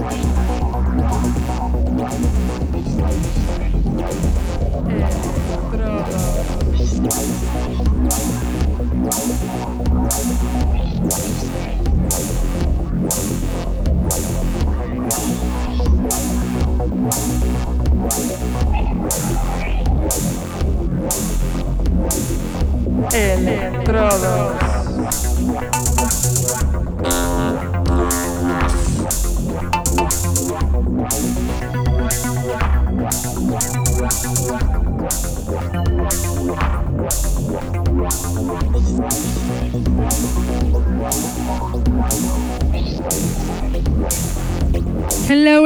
Estrada. Electrodos.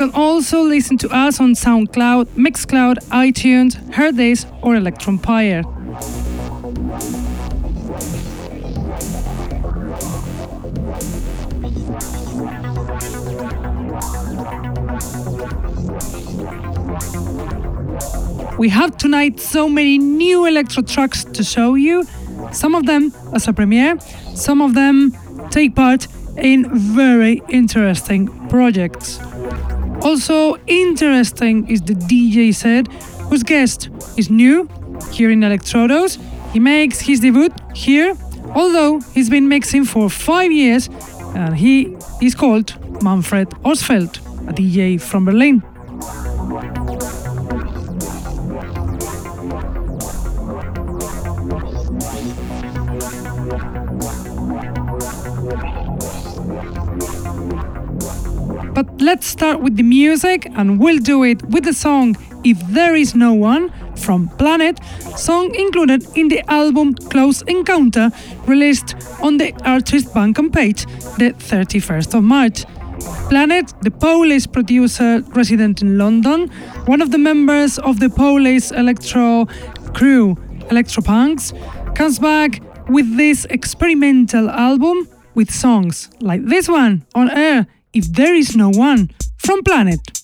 Can also listen to us on SoundCloud, Mixcloud, iTunes, Herdays, or Electronpire. We have tonight so many new electro tracks to show you. Some of them as a premiere, some of them take part in very interesting projects. Also interesting is the DJ set, whose guest is new here in Electrodos. He makes his debut here, although he's been mixing for five years, and he is called Manfred Osfeld, a DJ from Berlin. But let's start with the music, and we'll do it with the song If There Is No One from Planet, song included in the album Close Encounter, released on the artist Bandcamp page the 31st of March. Planet, the Polish producer resident in London, one of the members of the Polish electro crew Electropunks, comes back with this experimental album with songs like this one on air if there is no one from Planet.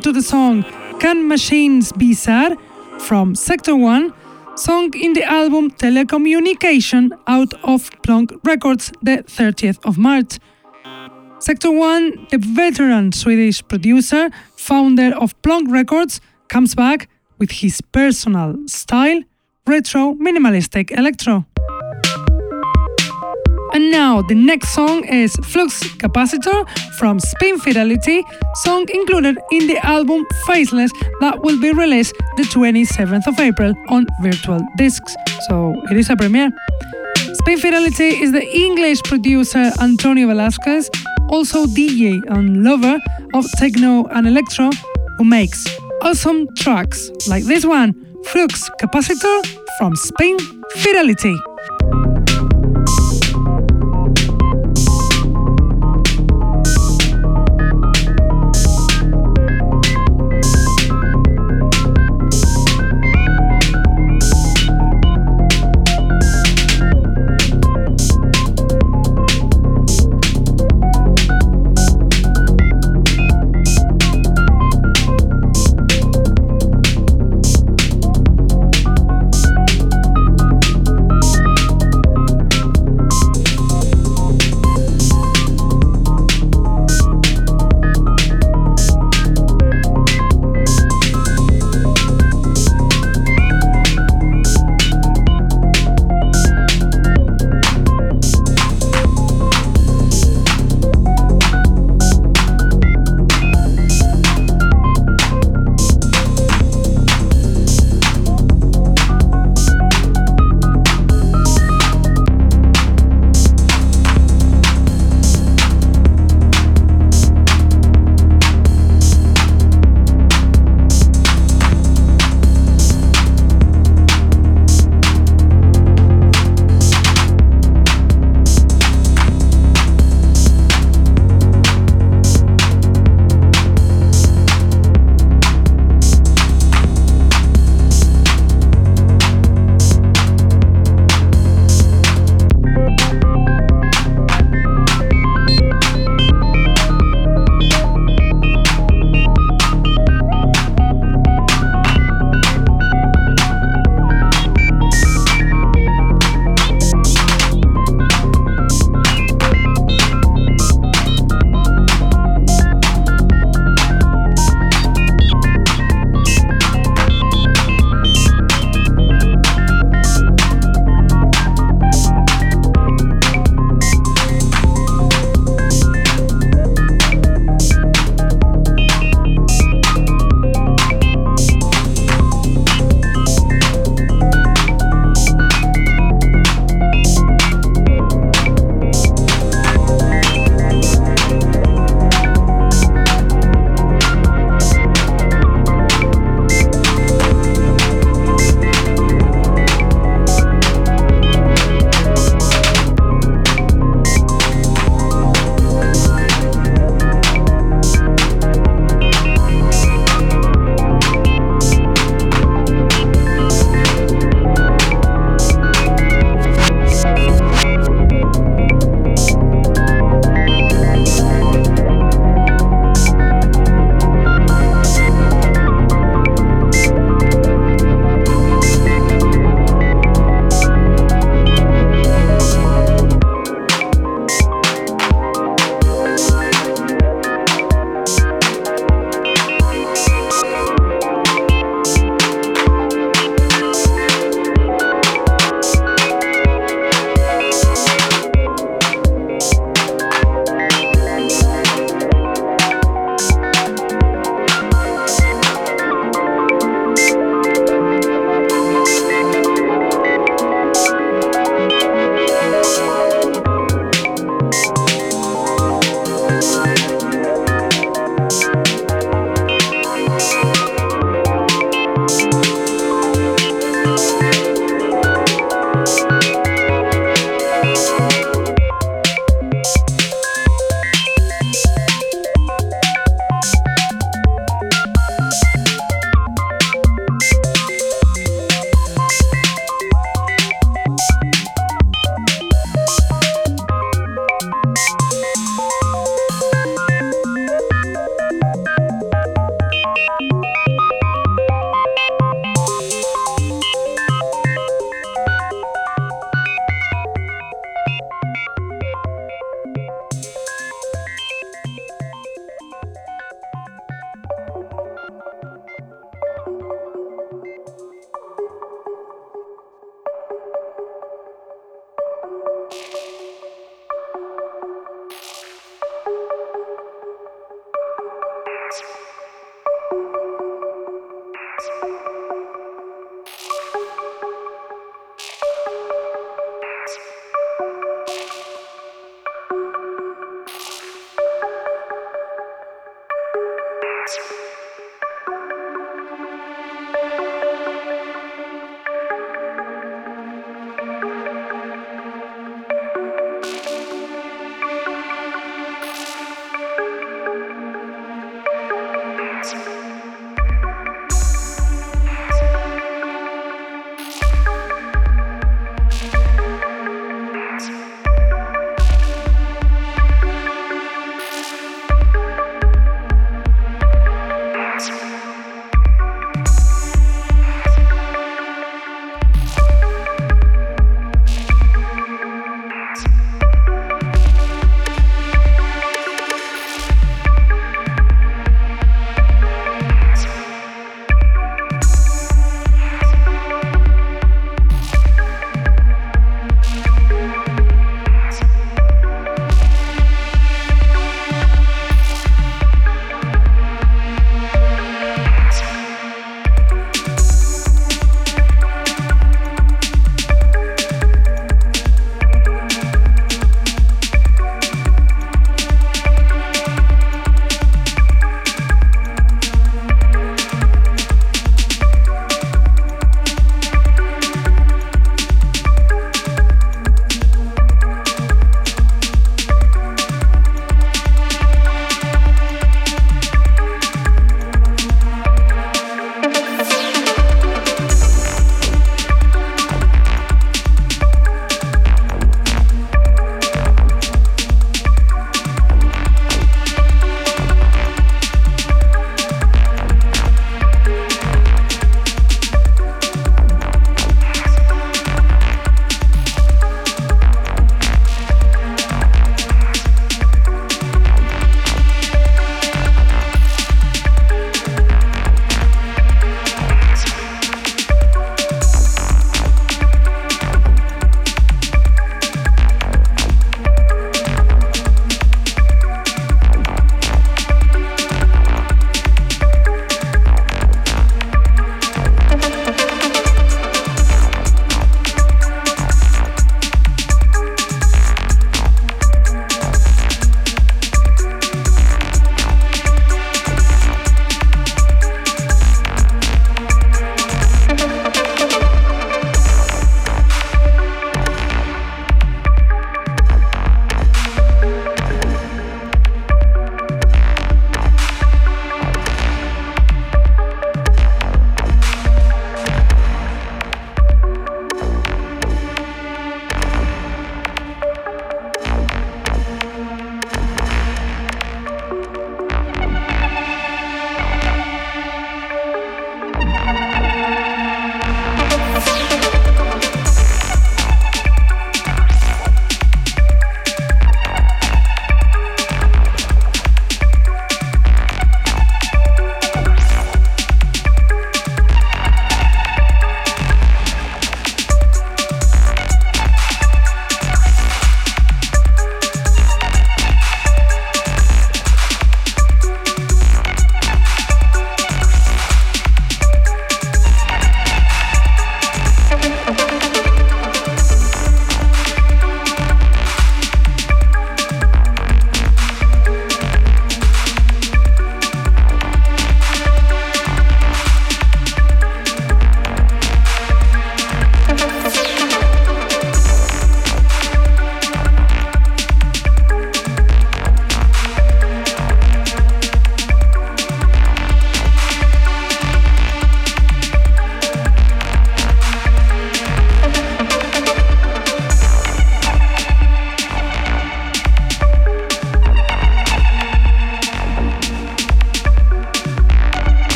To the song Can Machines Be Sad from Sector 1, song in the album Telecommunication out of Plonk Records the 30th of March. Sector 1, the veteran Swedish producer, founder of Plonk Records, comes back with his personal style, retro minimalistic electro. And now the next song is Flux Capacitor from Spin Fidelity, song included in the album Faceless that will be released the 27th of April on Virtual Discs. So it is a premiere. Spin Fidelity is the English producer Antonio Velasquez, also DJ and lover of techno and electro, who makes awesome tracks like this one, Flux Capacitor from Spin Fidelity.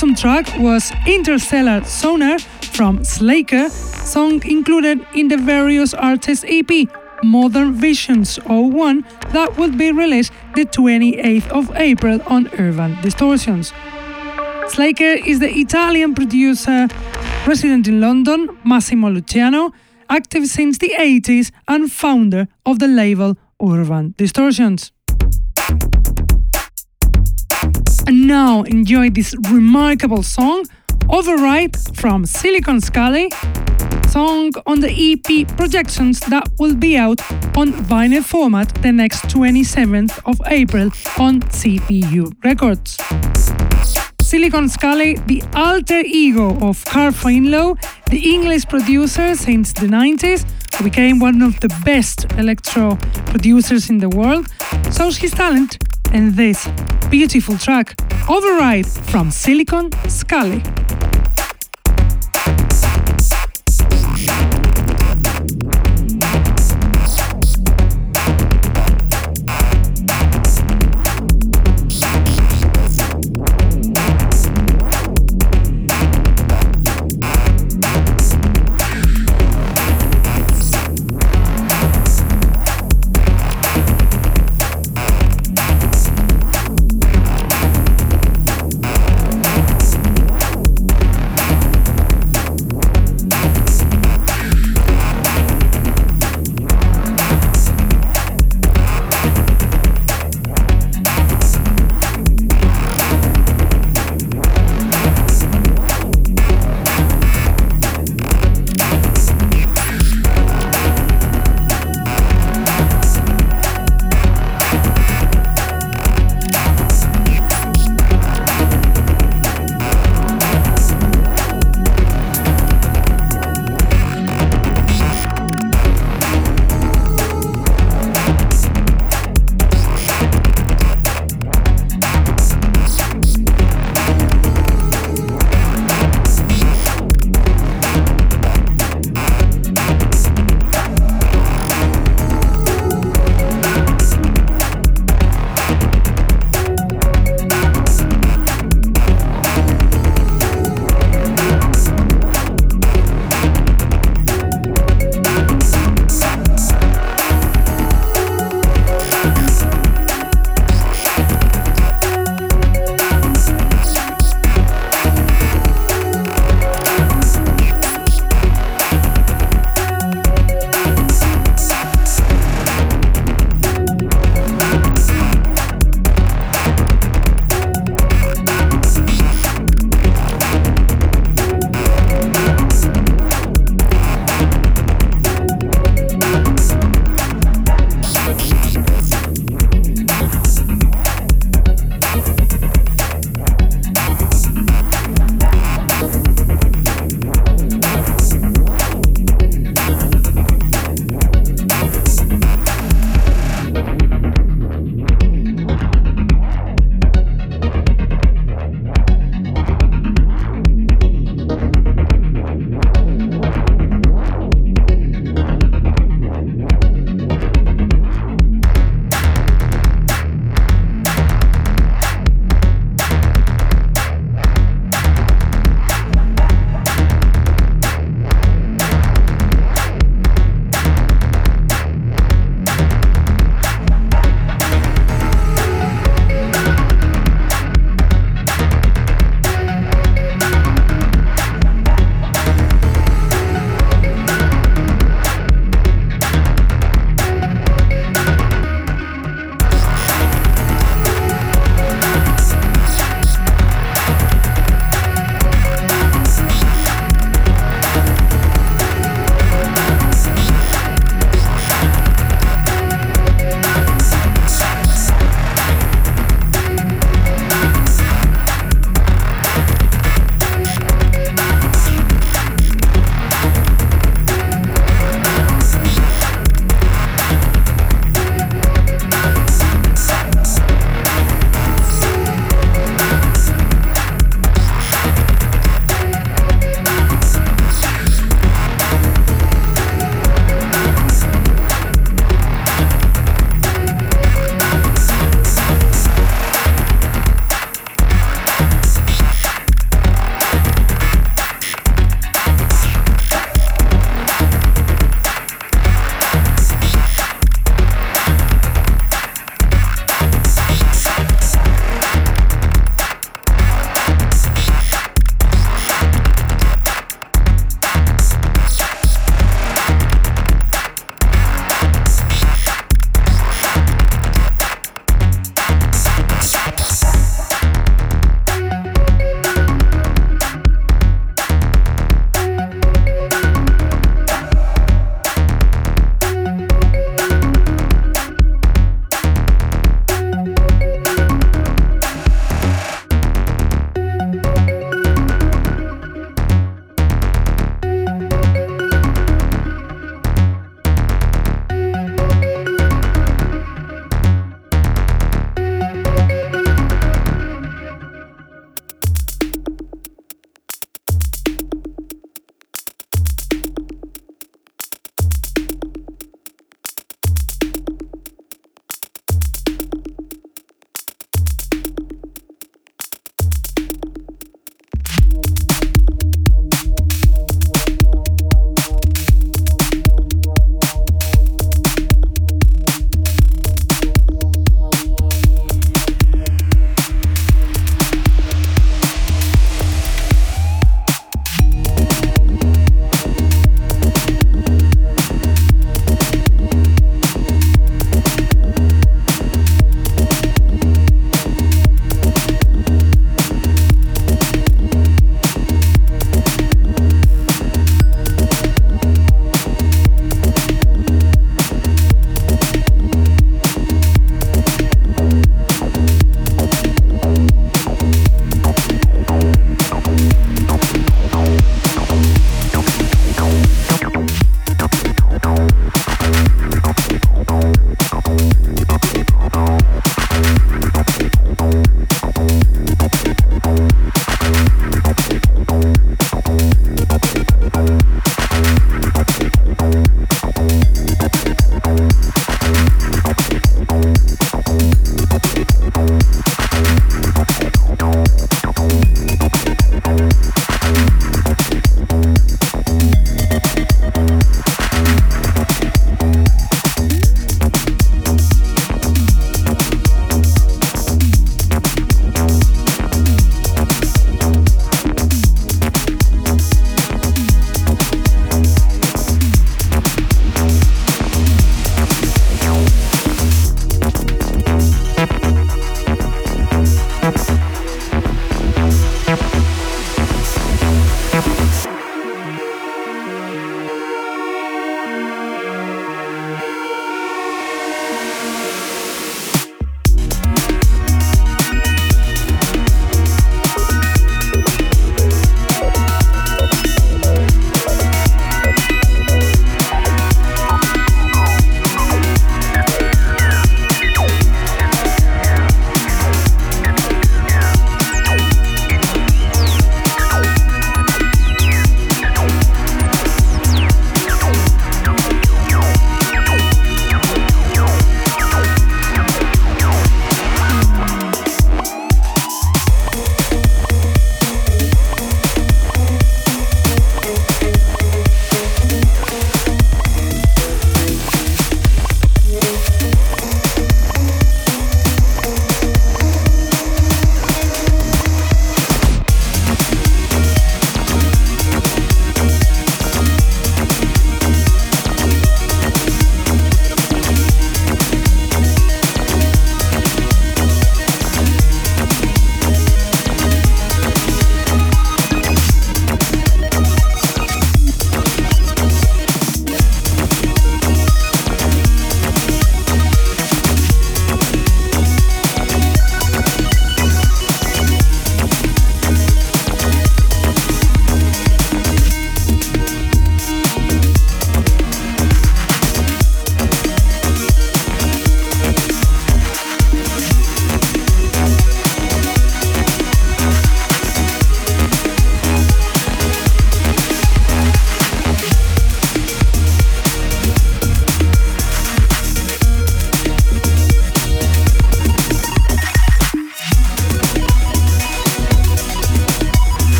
Awesome track was Interstellar Sonar from Slaker, song included in the various artists EP Modern Visions 01 that will be released the 28th of April on Urban Distortions. Slaker is the Italian producer resident in London, Massimo Luciano, active since the 80s and founder of the label Urban Distortions. Now enjoy this remarkable song, Override from Silicon Scally, song on the EP Projections that will be out on vinyl format the next 27th of April on CPU Records. Silicon Scally, the alter ego of Carl Finlow, the English producer since the 90s, became one of the best electro producers in the world, shows his talent in this beautiful track, Override from Silicon Scally.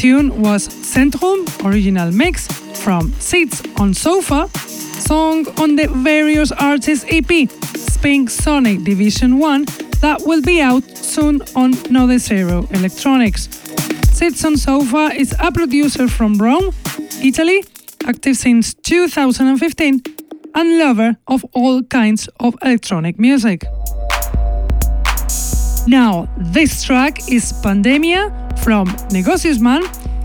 Tune was Centrum original mix from Seats on Sofa, song on the various artists EP, Spink Sonic Division 1, that will be out soon on Node Zero Electronics. Seats on Sofa is a producer from Rome, Italy, active since 2015, and lover of all kinds of electronic music. Now, this track is Pandemia from Negocios Man,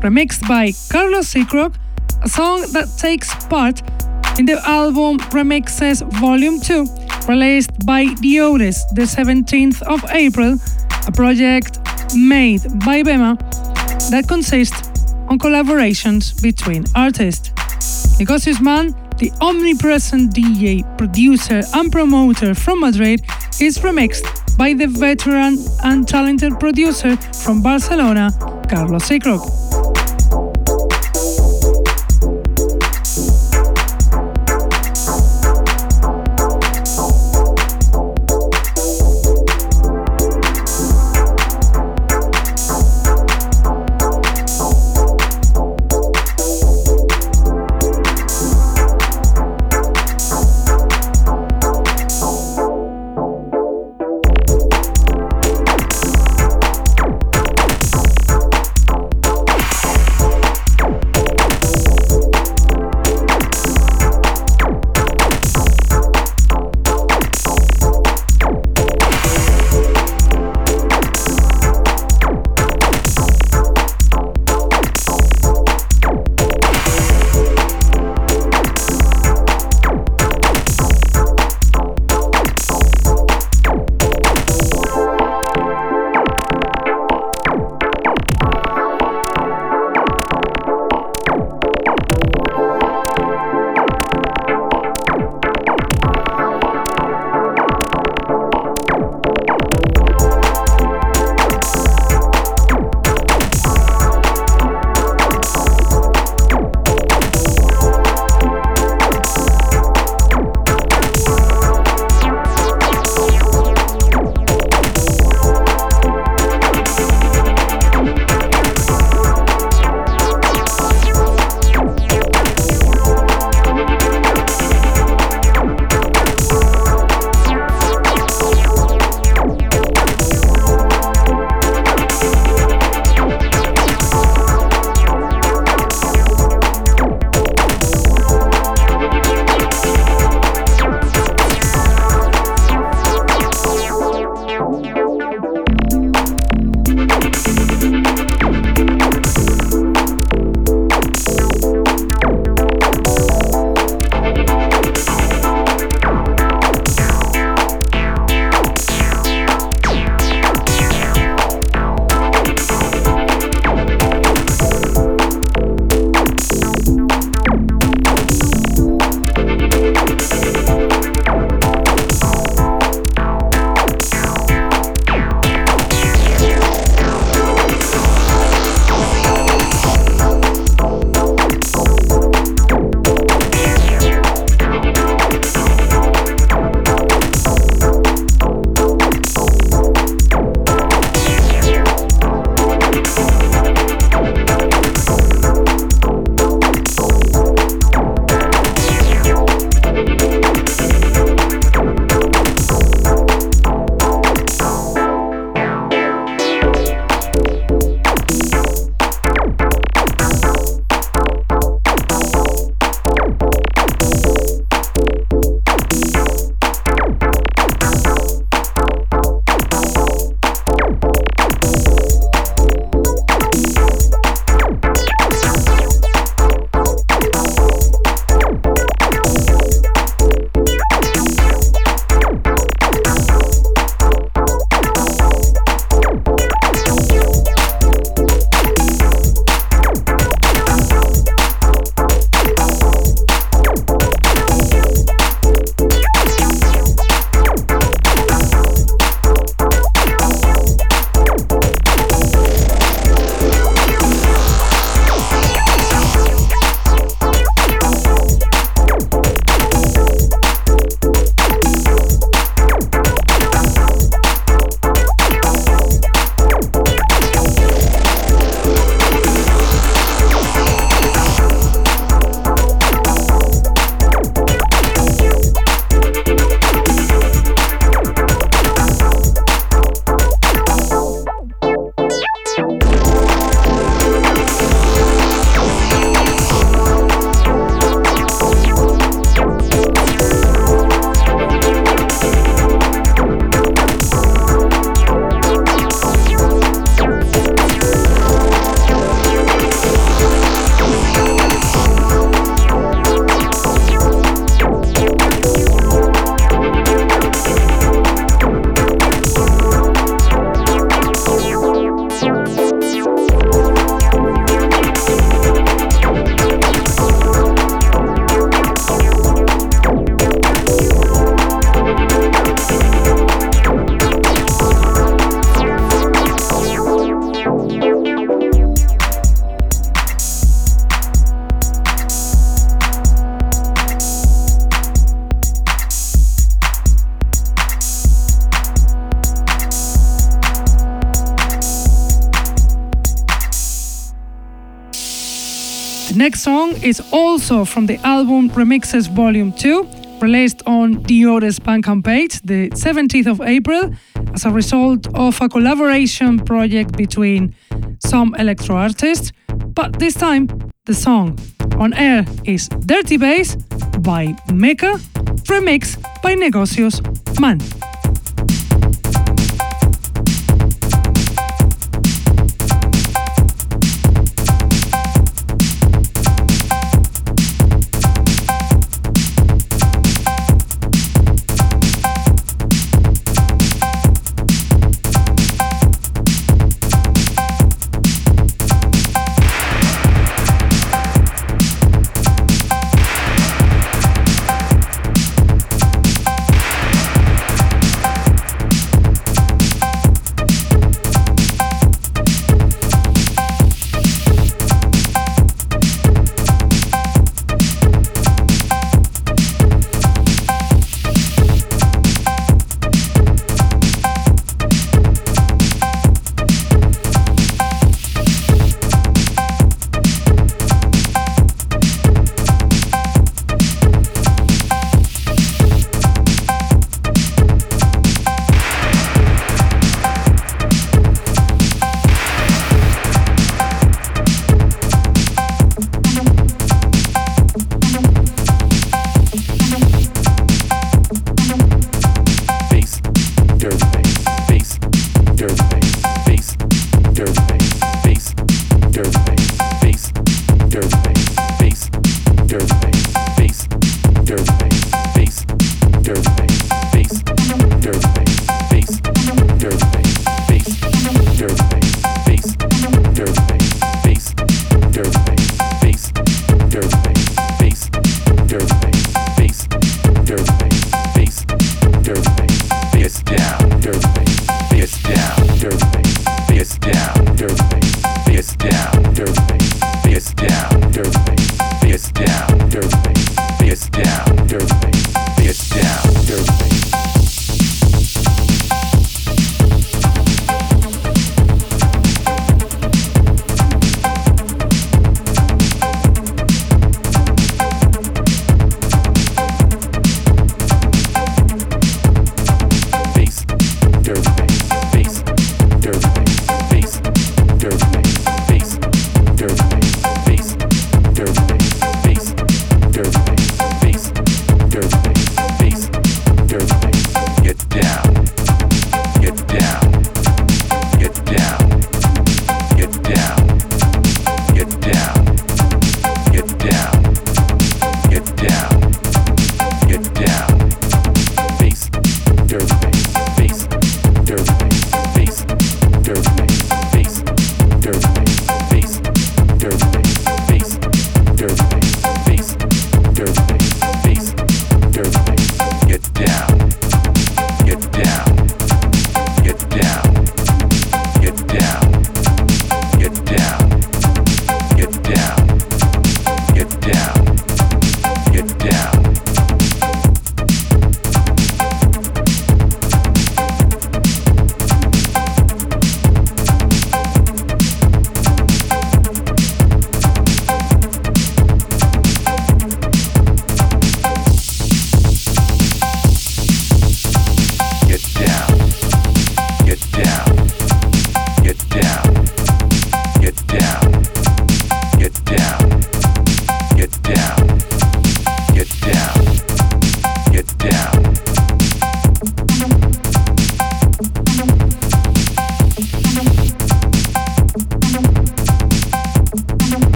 remixed by Carlos Seacrock, a song that takes part in the album Remixes Volume 2, released by Diodes the 17th of April, a project made by Bema that consists on collaborations between artists. Negocios Man, the omnipresent DJ, producer, and promoter from Madrid, is remixed by the veteran and talented producer from Barcelona, Carlos Seacrock. Also from the album Remixes Volume 2, released on Diore's Bandcamp page the 17th of April as a result of a collaboration project between some electro artists. But this time, the song on air is Dirty Bass by Meka, remix by Negocios Man.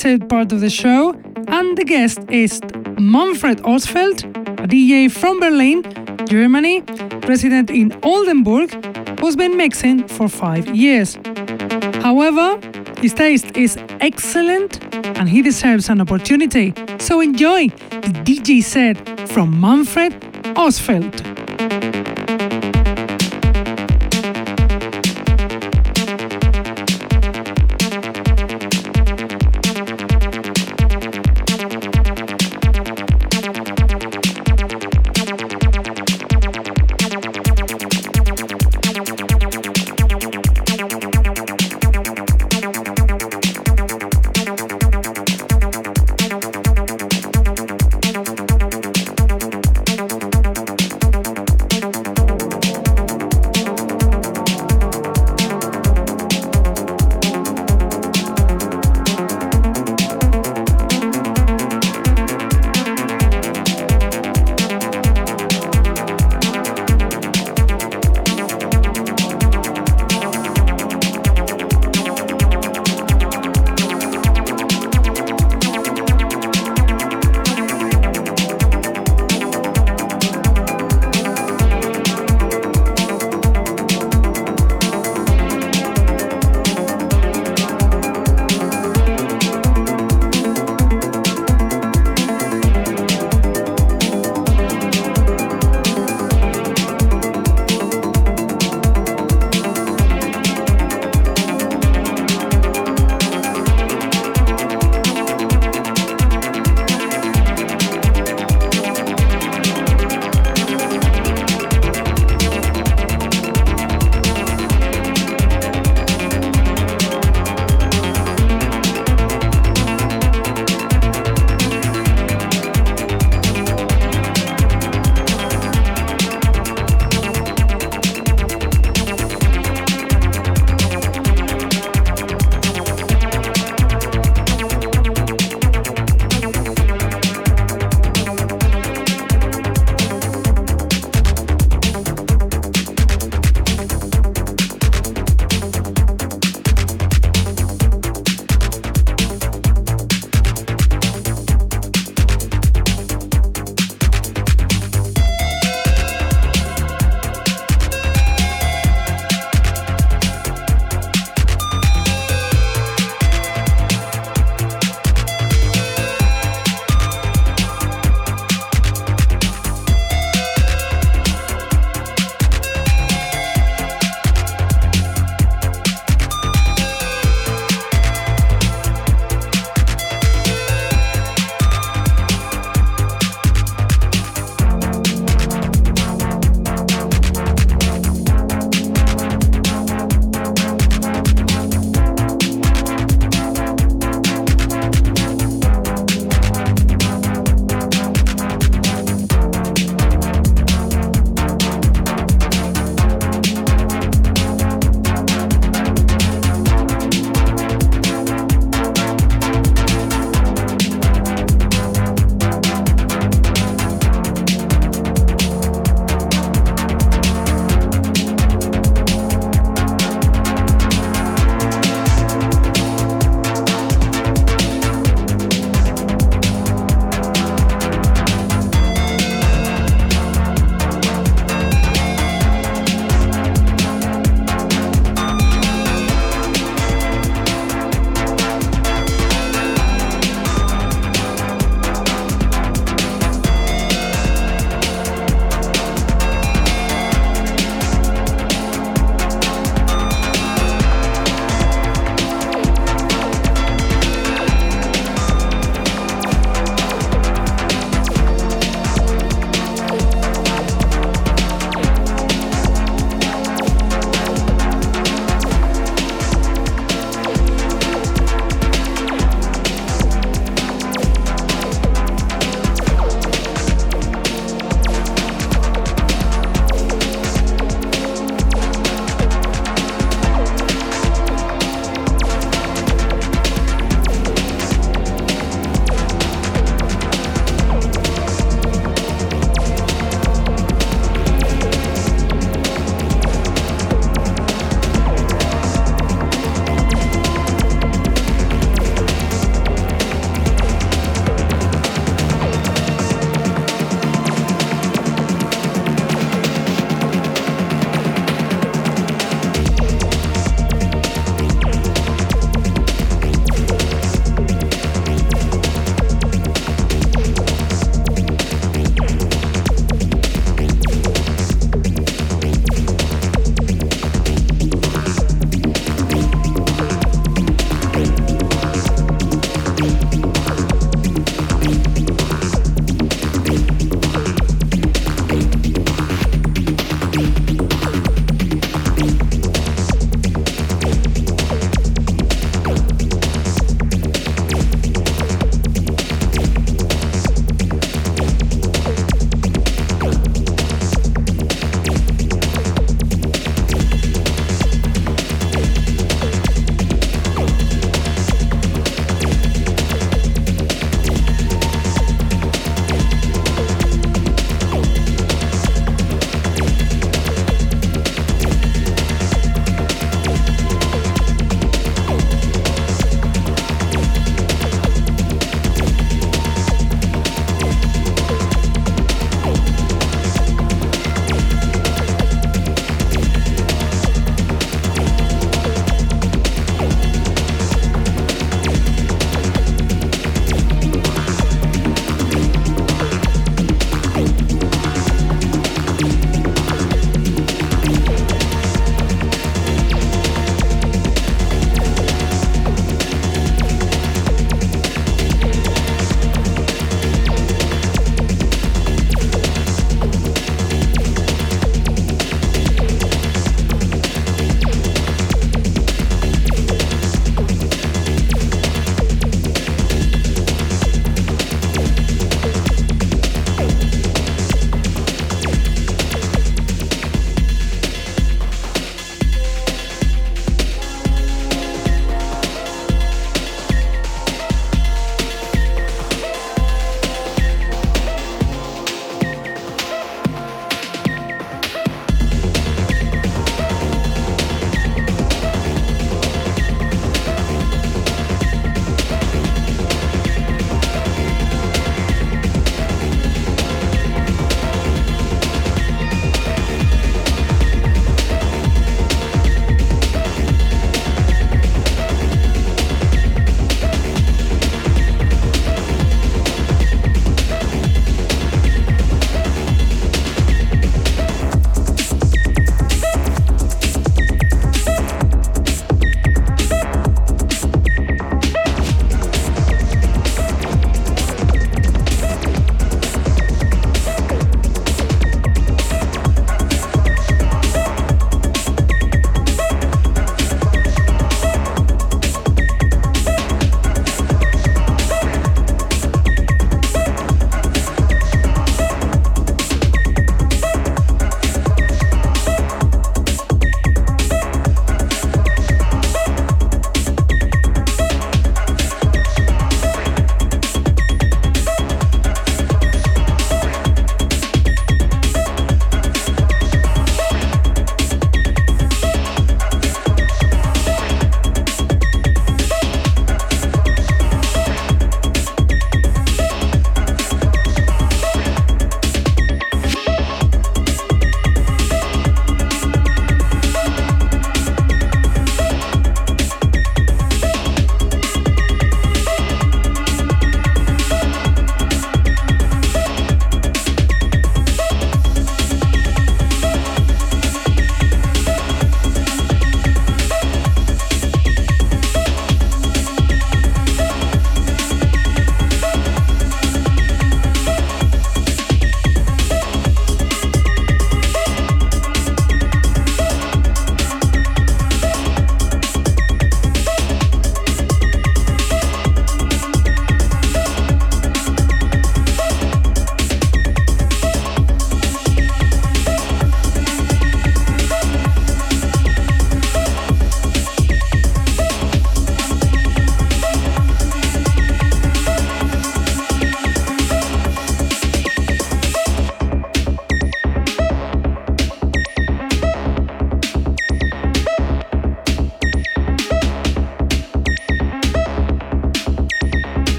Set part of the show, and the guest is Manfred Osfeld, a DJ from Berlin, Germany, resident in Oldenburg, who's been mixing for five years. However, his taste is excellent and he deserves an opportunity, so enjoy the DJ set from Manfred Osfeld.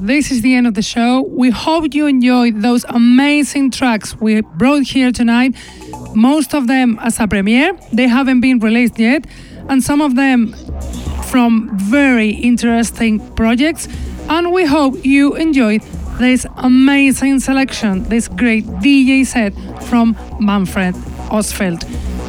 This is the end of the show. We hope you enjoyed those amazing tracks we brought here tonight. Most of them as a premiere, they haven't been released yet, and some of them from very interesting projects. And we hope you enjoyed this amazing selection, this great DJ set from Manfred Osfeld.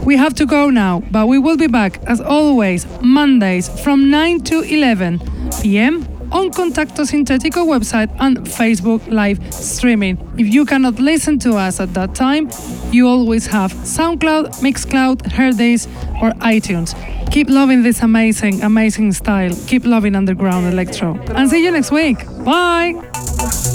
We have to go now, but we will be back as always Mondays from 9 to 11 p.m. on Contacto Sintetico website and Facebook live streaming. If you cannot listen to us at that time, you always have SoundCloud, Mixcloud, Hearthis, or iTunes. Keep loving this amazing, amazing style. Keep loving underground electro. And see you next week. Bye.